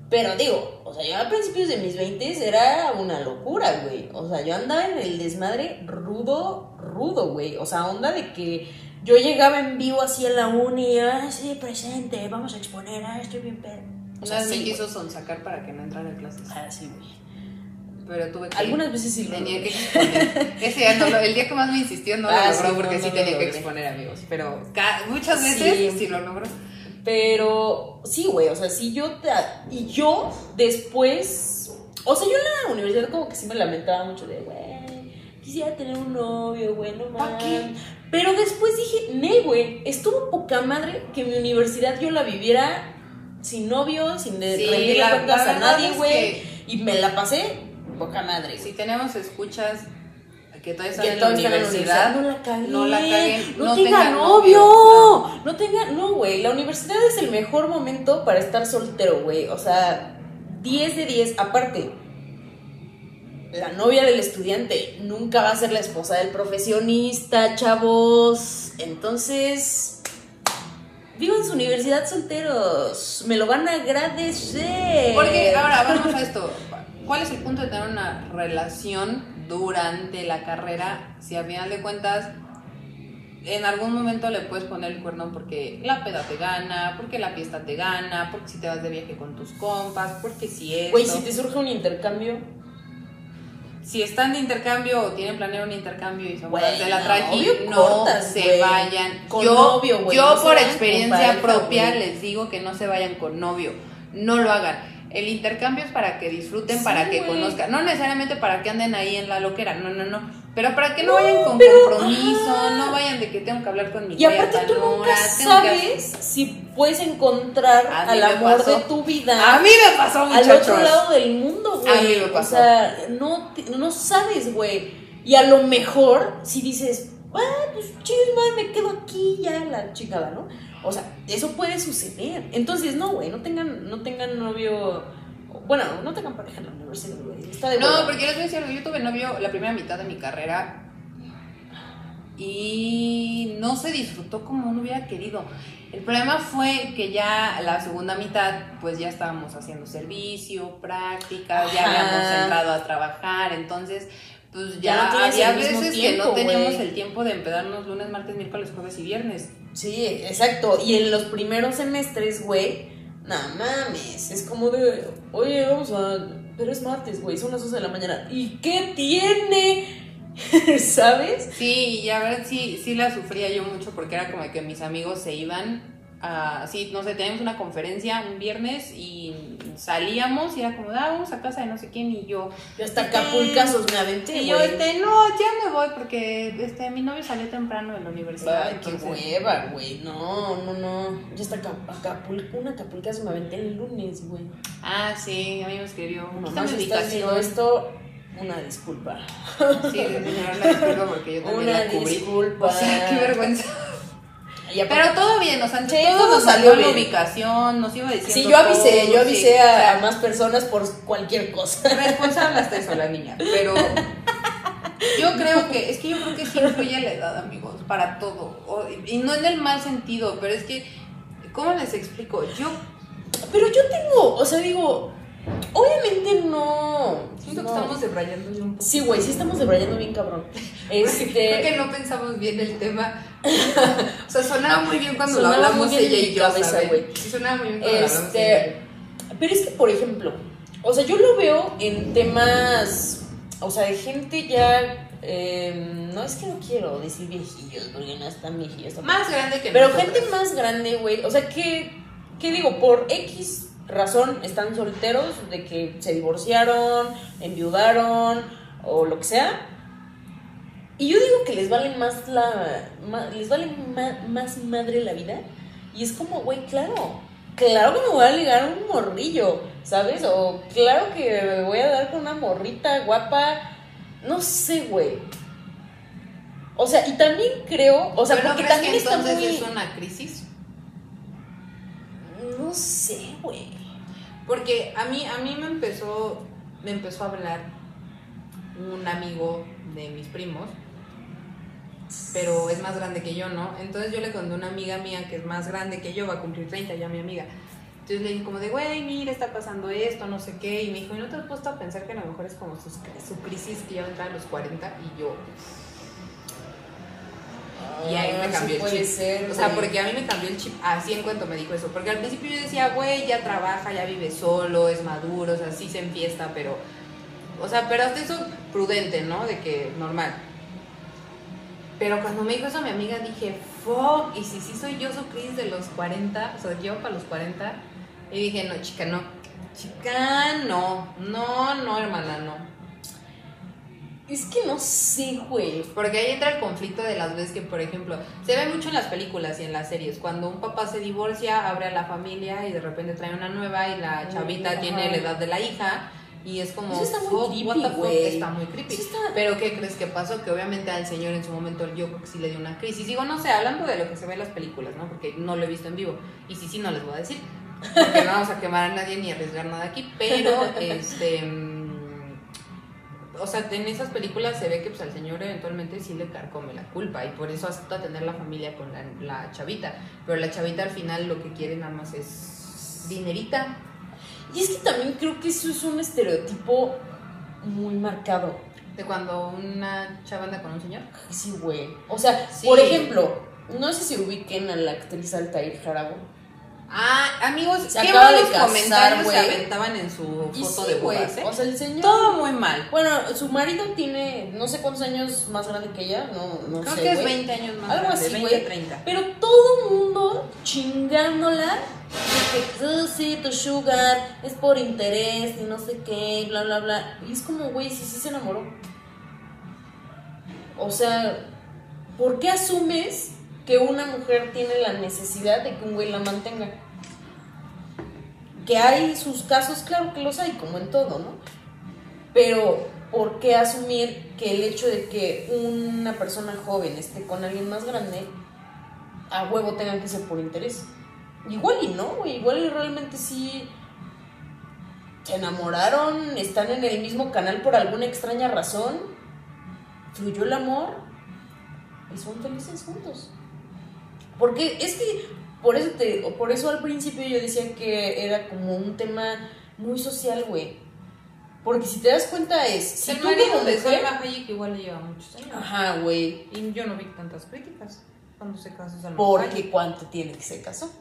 Pero digo, o sea, yo a principios de mis 20 era una locura, güey. O sea, yo andaba en el desmadre rudo, rudo, güey. O sea, onda de que yo llegaba en vivo así a la uni, ah, sí, presente, vamos a exponer, ah, estoy bien pedo. O sea, vez me sí, quiso sonsacar para que no entrara a clases. Ah, sí, güey. Pero tuve que. Algunas veces sí lo que exponer. [LAUGHS] Ese día no lo- el día que más me insistió no Ah, lo logró sí, porque no, sí no tenía que exponer, amigos. Pero muchas Sí. veces sí, lo logró. Pero sí, güey, o sea, sí yo te... Y yo después... O sea, yo en la universidad como que sí me lamentaba mucho de, güey, quisiera tener un novio, güey, no ¿Pa' mames. Pero después dije, ne, güey, estuvo poca madre que mi universidad yo la viviera sin novio, sin de Sí, rendirle la- cuentas la a nadie, es güey. que- Y me la pasé poca madre, Si tenemos escuchas que todavía están en la todavía están en la universidad, no la caguen, no la caguen, no, no tenga tengan novio, novio, no tenga, no, güey, la universidad es el mejor momento para estar soltero, güey, o sea, 10 de 10, aparte, la novia del estudiante nunca va a ser la esposa del profesionista, chavos, entonces, vivan su universidad solteros, me lo van a agradecer. Porque ahora vamos a esto. ¿Cuál es el punto de tener una relación durante la carrera si a final de cuentas en algún momento le puedes poner el cuerno porque la peda te gana, porque la fiesta te gana, porque si te vas de viaje con tus compas, porque si esto. Güey, si te surge un intercambio, Si están de intercambio o tienen planeado un intercambio y son Güey, de la obvio no cortas, se vayan. Con yo novio, yo no se por experiencia propia les digo que no se vayan con novio. No lo hagan. El intercambio es para que disfruten, Sí, para que conozcan. No necesariamente para que anden ahí en la loquera, no, no, no. Pero para que no, No, vayan con pero, compromiso, ajá. no vayan de que tengo que hablar con mi Y aparte tú nunca que sabes si puedes encontrar al amor pasó. de tu vida A mí me pasó, al muchachos. otro lado del mundo, A mí güey. me O pasó. sea, no, no sabes, güey. Y a lo mejor, si dices, ah, pues madre, me quedo aquí ya la chingada, ¿no? O sea, eso puede suceder. Entonces, no, güey, no tengan, no tengan novio. Bueno, no tengan pareja en la universidad, güey. Está de No, porque les voy a decir algo, yo tuve novio la primera mitad de mi carrera y no se disfrutó como uno hubiera querido. El problema fue que ya la segunda mitad, pues ya estábamos haciendo servicio, prácticas, ya habíamos entrado a trabajar, entonces pues Ya ya, no tienes había veces que no teníamos el tiempo de empedarnos lunes, martes, miércoles, jueves y viernes. Sí, exacto. Y en los primeros semestres, güey, no mames. Es como de, oye, vamos a. Pero es martes, güey, son las 12 de la mañana. ¿Y qué tiene? [LAUGHS] ¿Sabes? Sí, y a ver, sí, sí la sufría yo mucho porque era como que mis amigos se iban a, sí, no sé, teníamos una conferencia un viernes y salíamos y era como, ah, vamos a casa de no sé quién y yo, Yo hasta Acapulcazos me aventé, y yo, güey. este, no, ya me voy porque, este, mi novio salió temprano de la universidad. Ay, qué hueva, güey. No, no, no. Yo hasta Aca- Acapulco, un Acapulcazo me aventé el lunes, güey. Ah, sí, a mí me escribió, Mamá, si estás viendo esto, una disculpa. Sí, de señora, la disculpa porque yo también Una la cubrí. disculpa. O sea, qué vergüenza. Pero todo bien, o sea, Sí, todo, todo nos salió salió la bien. ubicación, nos iba diciendo Sí, yo avisé, todo, yo avisé sí, a, o sea, a más personas por cualquier cosa. Responsable hasta eso la niña, pero yo creo que, es que yo creo que sí influye la edad, amigos, para todo. O- y no en el mal sentido, pero es que, ¿cómo les explico? Yo Pero yo tengo, o sea, digo, obviamente no. siento que estamos debrayando un poco. Sí, güey, sí estamos debrayando bien cabrón. [LAUGHS] Creo Este. que no pensamos bien el tema. [LAUGHS] o sea, sonaba muy bien cuando Sonaba lo hablamos muy bien ella y yo. Sí, sonaba muy bien cuando Este. Pero es que, por ejemplo, o sea, yo lo veo en temas, o sea, de gente ya, eh, no es que no quiero decir viejillos, porque no están viejillos. tampoco. Más grande que Pero gente más grande, güey, o sea, que, ¿qué digo? Por X razón están solteros, de que se divorciaron, enviudaron, o lo que sea. Y yo digo que les vale más la. ma- les vale ma- más madre la vida. Y es como, güey, claro. Claro que me voy a ligar un morrillo, ¿sabes? O claro que me voy a dar con una morrita guapa. No sé, güey. O sea, y también creo, o sea, ¿Pero no porque crees también que está muy... es una crisis? No sé, güey. Porque a mí, a mí me empezó, me empezó a hablar un amigo de mis primos, pero es más grande que yo, ¿no? Entonces yo le conté a una amiga mía que es más grande que yo, va a cumplir 30 ya mi amiga. Entonces le dije como de, güey, mira, está pasando esto, no sé qué. Y me dijo, ¿y no te has puesto a pensar que a lo mejor es como su, su crisis que ya va a los 40? Y yo, Y ahí me Ah, cambió sí el chip. ser, O sea, porque a mí me cambió el chip así en cuanto me dijo eso. Porque al principio yo decía, güey, ya trabaja, ya vive solo, es maduro, o sea, sí se enfiesta, pero. O sea, pero hasta eso prudente, ¿no? De que normal. Pero cuando me dijo eso mi amiga dije, fuck, y si sí soy yo su crisis de los 40, o sea, yo para los 40, y dije, no, chica, no. Chica, no. No, no, hermana, no. Es que no sé, güey. Porque ahí entra el conflicto de las veces que, por ejemplo, se ve mucho en las películas y en las series. Cuando un papá se divorcia, abre a la familia y de repente trae una nueva y la chavita tiene la edad de la hija. Y es como, Eso está muy fuck, creepy, está muy creepy. Está- Pero ¿qué crees que pasó? Que obviamente al señor en su momento yo creo que sí le dio una crisis. Digo, no sé, hablando de lo que se ve en las películas, ¿no? Porque no lo he visto en vivo. Y sí, sí, no les voy a decir. Porque no vamos a quemar a nadie ni arriesgar nada aquí. Pero, [LAUGHS] este... mm, o sea, en esas películas se ve que pues, al señor eventualmente sí le carcome la culpa y por eso acepta tener la familia con la, la chavita. Pero la chavita al final lo que quiere nada más es dinerita. Y es que también creo que eso es un estereotipo muy marcado. De cuando una chava anda con un señor. Sí, güey. O sea, Sí. por ejemplo, no sé si ubiquen a la actriz Altair Jarabo. Ah, amigos, Se qué malos casar, comentarios güey. se aventaban en su foto sí, de güey. bodas, ¿eh? O sea, el señor. Todo muy mal. Bueno, su marido tiene no sé cuántos años más grande que ella, no, no Creo sé. que es güey. 20 años más Algo grande, así, 20, güey. 30. Pero todo el mundo chingándola de que "Ah, sí, tu sugar es por interés y no sé qué, bla, bla, bla. Y es como, güey, sí, sí se enamoró. O sea, ¿por qué asumes que una mujer tiene la necesidad de que un güey la mantenga? Que hay sus casos, claro que los hay, como en todo, ¿no? Pero, ¿por qué asumir que el hecho de que una persona joven esté con alguien más grande, a huevo tengan que ser por interés? Igual y no, güey, igual y realmente sí se enamoraron, están en el mismo canal por alguna extraña razón, fluyó el amor y son felices juntos. Porque es que por eso te, por eso al principio yo decía que era como un tema muy social, güey. Porque si te das cuenta es, si el tú marido como de mujer- Salma Hayek igual le lleva muchos años. Ajá, güey. Y yo no vi tantas críticas cuando se casó Salma Porque Hayek. cuánto tiene que se casó.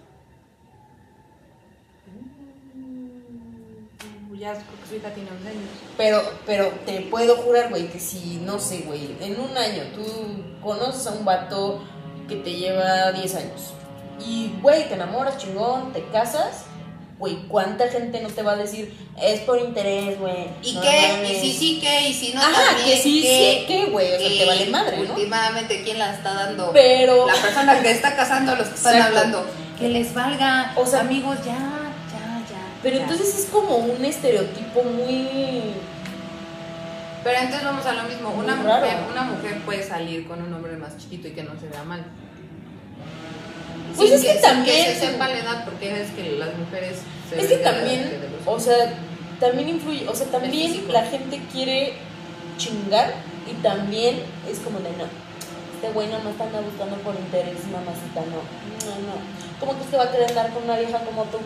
Ya creo que tiene 11 años. Pero, pero te puedo jurar, güey, que si, no sé, güey, en un año tú conoces a un vato que te lleva 10 años y, güey, te enamoras, chingón, te casas, güey, ¿cuánta gente no te va a decir, es por interés, güey? ¿Y no qué? mames"? ¿Y si sí qué? ¿Y si no Ajá, también que sí, qué? sí, ¿qué, güey? O sea, te vale madre, ¿no? Últimamente, ¿quién la está dando? Pero, La persona que está casando a los que están Exacto. hablando. Que les valga. O sea, amigos, ya. Pero ya. entonces es como un estereotipo muy... Pero entonces vamos a lo mismo. Una mujer, raro. una mujer puede salir con un hombre más chiquito y que no se vea mal. Pues Sin es que también- que se sepa la edad, porque es que las mujeres se Es que también, de o sea, también influye, o sea, también la gente quiere chingar y también es como de no. Este güey no me está andando buscando por interés, mamacita, no. No, no. ¿Cómo que usted va a querer andar con una vieja como tú?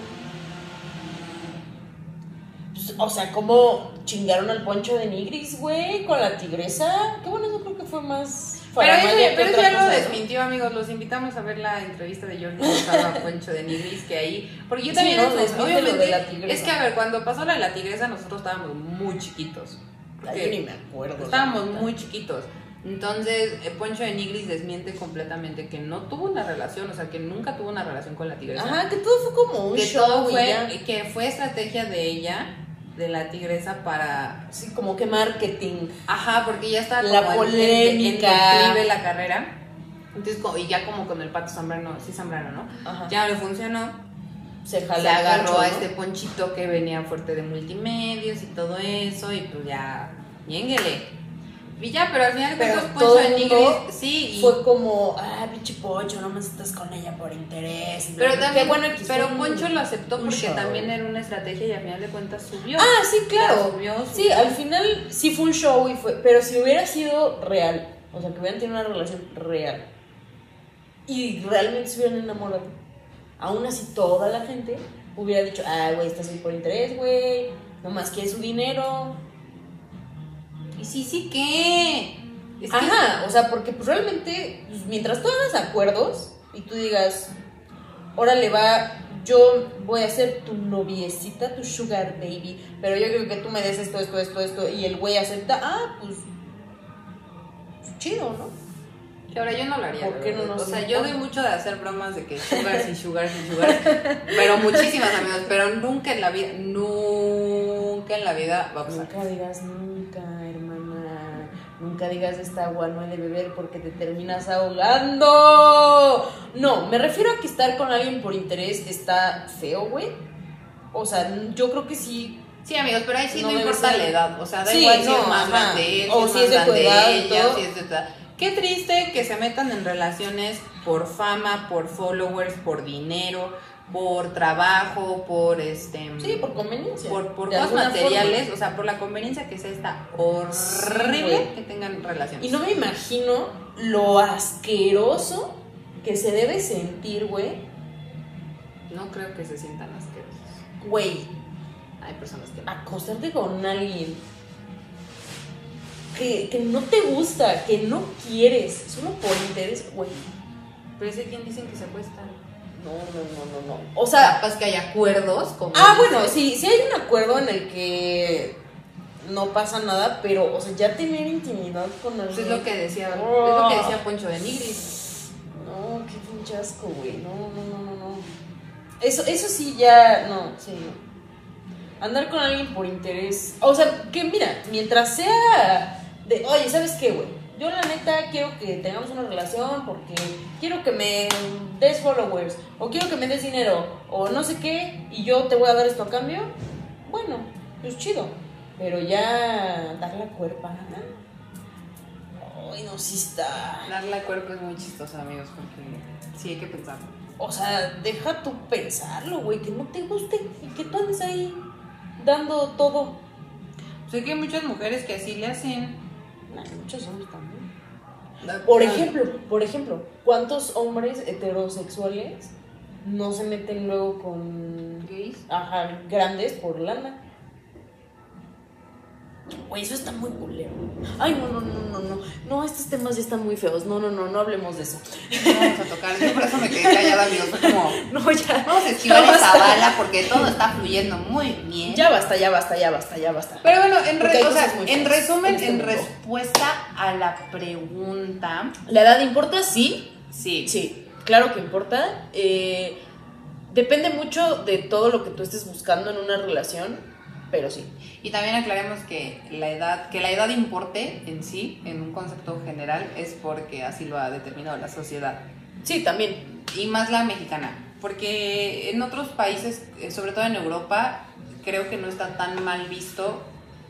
Pues, o sea, como chingaron al poncho de Nigris, güey, con la tigresa. Qué bueno, yo creo que fue más. Pero eso, pero eso ya lo ¿no? desmintió, amigos. Los invitamos a ver la entrevista de Jordi Rosado a Poncho de Nigris, que ahí. Porque yo Sí, también. no, desmiente lo obviamente. de la tigresa. es que, a ver, cuando pasó la de la tigresa, nosotros estábamos muy chiquitos. Yo ni me acuerdo. Estábamos muy chiquitos. Entonces, eh, Poncho de Nigris desmiente completamente que no tuvo una relación, o sea, que nunca tuvo una relación con la tigresa. Ajá, que todo fue como un que show, todo fue, que fue estrategia de ella, de la tigresa, para Sí, como que marketing. Ajá, porque ya estaba La como en- en- en polémica. la carrera. Entonces, y ya como con el pato Zambrano, sí Zambrano, ¿no? Ajá. Ya le funcionó. se jaló Se agarró a ¿no? este ponchito que venía fuerte de multimedios y todo eso, y pues ya, ñénguele. Y ya, pero al final de cuentas, Poncho de el mundo Nigris, sí, y- Fue como, ah, pinche Pocho, nomás estás con ella por interés. pero Qué también, bueno pero un- Poncho lo aceptó porque show. también era una estrategia y al final de cuentas subió. Ah, sí, claro. Subió, Sí, subió. al final sí fue un show y fue. Pero si hubiera sido real, o sea, que hubieran tenido una relación real y realmente se hubieran enamorado, aún así toda la gente hubiera dicho, ah, güey, estás ahí por interés, güey, nomás quiere su dinero. Y sí, sí, ¿qué? Es que- Ajá, o sea, porque pues realmente, pues, mientras tú hagas acuerdos y tú digas, órale, va, yo voy a ser tu noviecita, tu sugar baby, pero yo creo que tú me des esto, esto, esto, esto, y el güey acepta, ah, pues, pues, chido, ¿no? Ahora yo no lo haría. ¿Por qué no nos O sea, yo doy mucho de hacer bromas de que sugars y sugars y sugars. pero muchísimas amigos. Pero nunca en la vida, nunca en la vida va a pasar. Nunca digas nunca. Nunca digas esta agua no he de beber porque te terminas ahogando. No, me refiero a que estar con alguien por interés está feo, güey. O sea, yo creo que sí. Sí, amigos, pero ahí sí No no, importa ser. la edad. O sea, da Sí, igual si no, es más grande O si es de tu edad, ella, si es de tu edad. Qué triste que se metan en relaciones por fama, por followers, por dinero, por trabajo, por este. Sí, por conveniencia. por, por cosas materiales, forma. o sea, por la conveniencia que sea esta horrible que tengan relaciones. Y no me imagino lo asqueroso que se debe sentir, güey. No creo que se sientan asquerosos. Güey, Hay personas que acostarte con alguien que, que no te gusta, que no quieres, solo por interés, güey. Pero ese quien dicen que se acuestan. No, no, no, no, no. O sea, capaz que hay acuerdos como ah, bueno, sí, sí hay un acuerdo en el que no pasa nada, pero, o sea, ya tener intimidad con alguien. Pues es lo que decía, es Oh. lo que decía Poncho de Nigris. No, qué pinche asco, güey. No, no, no, no, no. Eso, eso sí ya, no, sí. no. Andar con alguien por interés. O sea, que mira, mientras sea de, oye, ¿sabes qué, güey? Yo la neta quiero que tengamos una relación porque quiero que me des followers o quiero que me des dinero o no sé qué y yo te voy a dar esto a cambio. Bueno, pues chido. Pero ya dar la cuerpa. Ay, no, sí está. Darle a cuerpo es muy chistoso, amigos, porque sí hay que pensarlo. O sea, deja tú pensarlo, güey, que no te guste y que tú andes ahí dando todo. Sé que hay muchas mujeres que así le hacen. Muchos hombres también. Por ejemplo, por ejemplo, ¿cuántos hombres heterosexuales no se meten luego con gays. ajá, grandes por lana? Güey, eso está muy culero. Ay, no, no, no, no, no. No, estos temas ya están muy feos. No, no, no, no hablemos de eso. No vamos a tocar. Yo por eso me quedé callada, amigos. Fue como, [LAUGHS] No, ya. vamos a esquivar Ya esa bala porque todo está fluyendo muy bien. Ya basta, ya basta, ya basta, ya basta. Pero bueno, en, re- o sea, en resumen, en este en respuesta a la pregunta, ¿La edad importa? Sí. sí, Sí, claro que importa. Eh, depende mucho de todo lo que tú estés buscando en una relación, pero sí. Y también aclaremos que la edad, que la edad importe en sí, en un concepto general, es porque así lo ha determinado la sociedad. Sí, también. Y más la mexicana. Porque en otros países, eh, sobre todo en Europa, creo que no está tan mal visto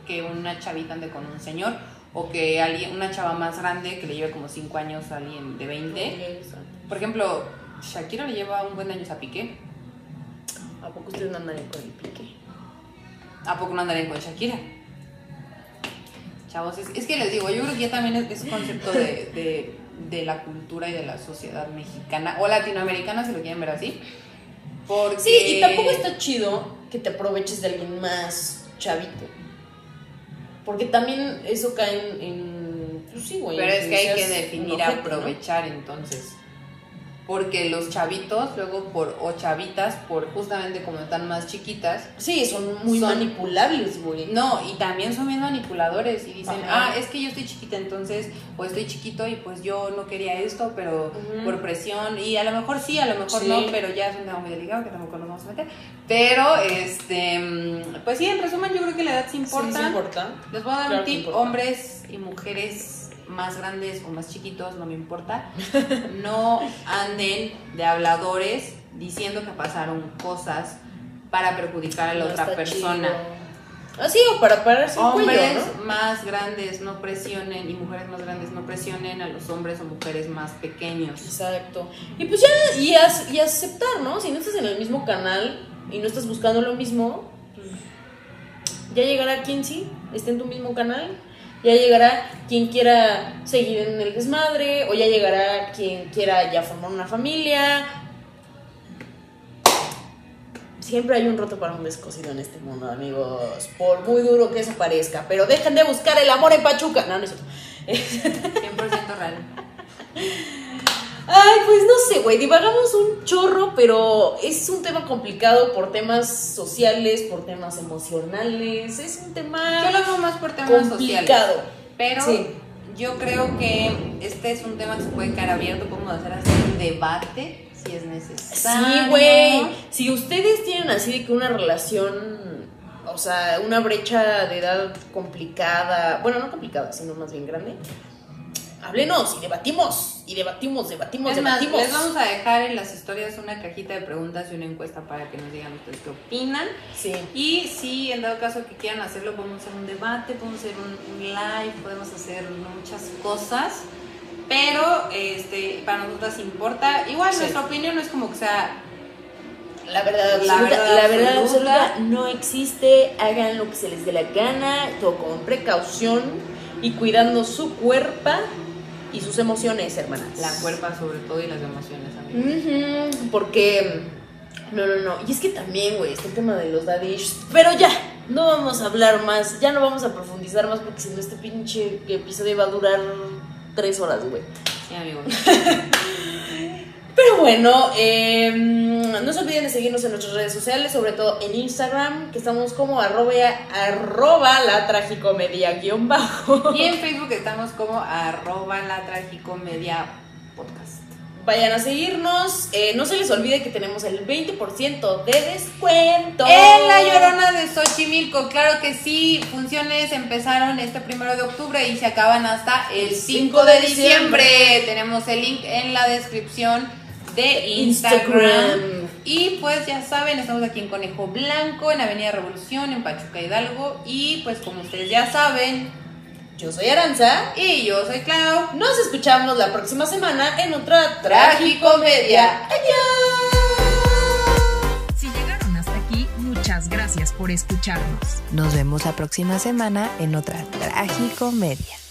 que una chavita ande con un señor o que alguien, una chava más grande que le lleve como 5 años a alguien de 20. Por ejemplo, Shakira le lleva un buen año a Piqué. ¿A poco ustedes no andan con el pique? ¿A poco no andarían con Shakira? Chavos, es, es que les digo, yo creo que ya también es, es un concepto de, de- de la cultura y de la sociedad mexicana o latinoamericana, si lo quieren ver así. Porque... Sí, y tampoco está chido que te aproveches de alguien más chavito. Porque también eso cae en. en- pues sí, güey. Pero es que hay que definir aprovechar entonces. Porque los chavitos, luego por, o chavitas, por justamente como están más chiquitas, Sí, son muy Son- manipulables, güey. no, y también son bien manipuladores y dicen, Ajá. ah, es que yo estoy chiquita entonces, o estoy chiquito y pues yo no quería esto, pero por presión, y a lo mejor sí, a lo mejor Sí. no, pero ya es un tema muy delicado que tampoco nos vamos a meter. Pero, este, pues sí, en resumen, yo creo que la edad sí Sí, importa. sí importa. Les voy a dar Claro un tip, hombres y mujeres más grandes o más chiquitos, no me importa. [LAUGHS] No anden de habladores diciendo que pasaron cosas para perjudicar a la No otra persona. chido. Así o para pararse Hombres cuello, ¿no? más grandes no presionen y mujeres más grandes no presionen a los hombres o mujeres más pequeños. Exacto. Y pues ya, y, as- y aceptar, ¿no? Si no estás en el mismo canal y no estás buscando lo mismo, pues ya llegará quien sí, esté en tu mismo canal. Ya llegará quien quiera seguir en el desmadre, o ya llegará quien quiera ya formar una familia. Siempre hay un roto para un descosido en este mundo, amigos. Por muy duro que eso parezca. Pero dejen de buscar el amor en Pachuca. No, no es cierto. 100% real. [LAUGHS] Ay, pues no sé, güey, divagamos un chorro, pero es un tema complicado por temas sociales, por temas emocionales, es un tema Yo lo veo más por temas sociales. complicado. Pero Sí. yo creo que este es un tema que se puede quedar abierto, podemos hacer así un debate si es necesario. Sí, güey, si ustedes tienen así de que una relación, o sea, una brecha de edad complicada, bueno, no complicada, sino más bien grande, háblenos y debatimos, y debatimos, debatimos, Es más, debatimos. les vamos a dejar en las historias una cajita de preguntas y una encuesta para que nos digan ustedes qué opinan. Sí. Y si en dado caso que quieran hacerlo, podemos hacer un debate, podemos hacer un, live, podemos hacer muchas cosas. Pero este, para nosotras importa. Igual Sí. nuestra opinión no es como que sea La verdad La verdad la verdad absoluta. absoluta no existe. Hagan lo que se les dé la gana, todo con precaución y cuidando su cuerpo y sus emociones, hermanas. la cuerpa sobre todo y las emociones, amigos. Ujú, porque no, no, no. Y es que también, güey, está el tema de los daddy. Pero ya, no vamos a hablar más, ya no vamos a profundizar más porque si no este pinche episodio va a durar tres horas, güey. Sí, amigos. [LAUGHS] Pero bueno, eh, no se olviden de seguirnos en nuestras redes sociales, sobre todo en Instagram, que estamos como arroba, arroba la tragicomedia guion bajo. Y en Facebook estamos como arroba la tragicomedia podcast. Vayan a seguirnos. eh, no se les olvide que tenemos el 20% de descuento. En la Llorona de Xochimilco, claro que sí, funciones empezaron este primero de octubre y se acaban hasta el 5 de diciembre. Tenemos el link en la descripción de Instagram. Instagram. Y pues ya saben, estamos aquí en Conejo Blanco, en Avenida Revolución, en Pachuca Hidalgo. Y pues como ustedes ya saben, Yo soy Aranza. y yo soy Clau. Nos escuchamos la próxima semana en otra Tragicomedia. Si llegaron hasta aquí, muchas gracias por escucharnos. Nos vemos la próxima semana en otra Tragicomedia.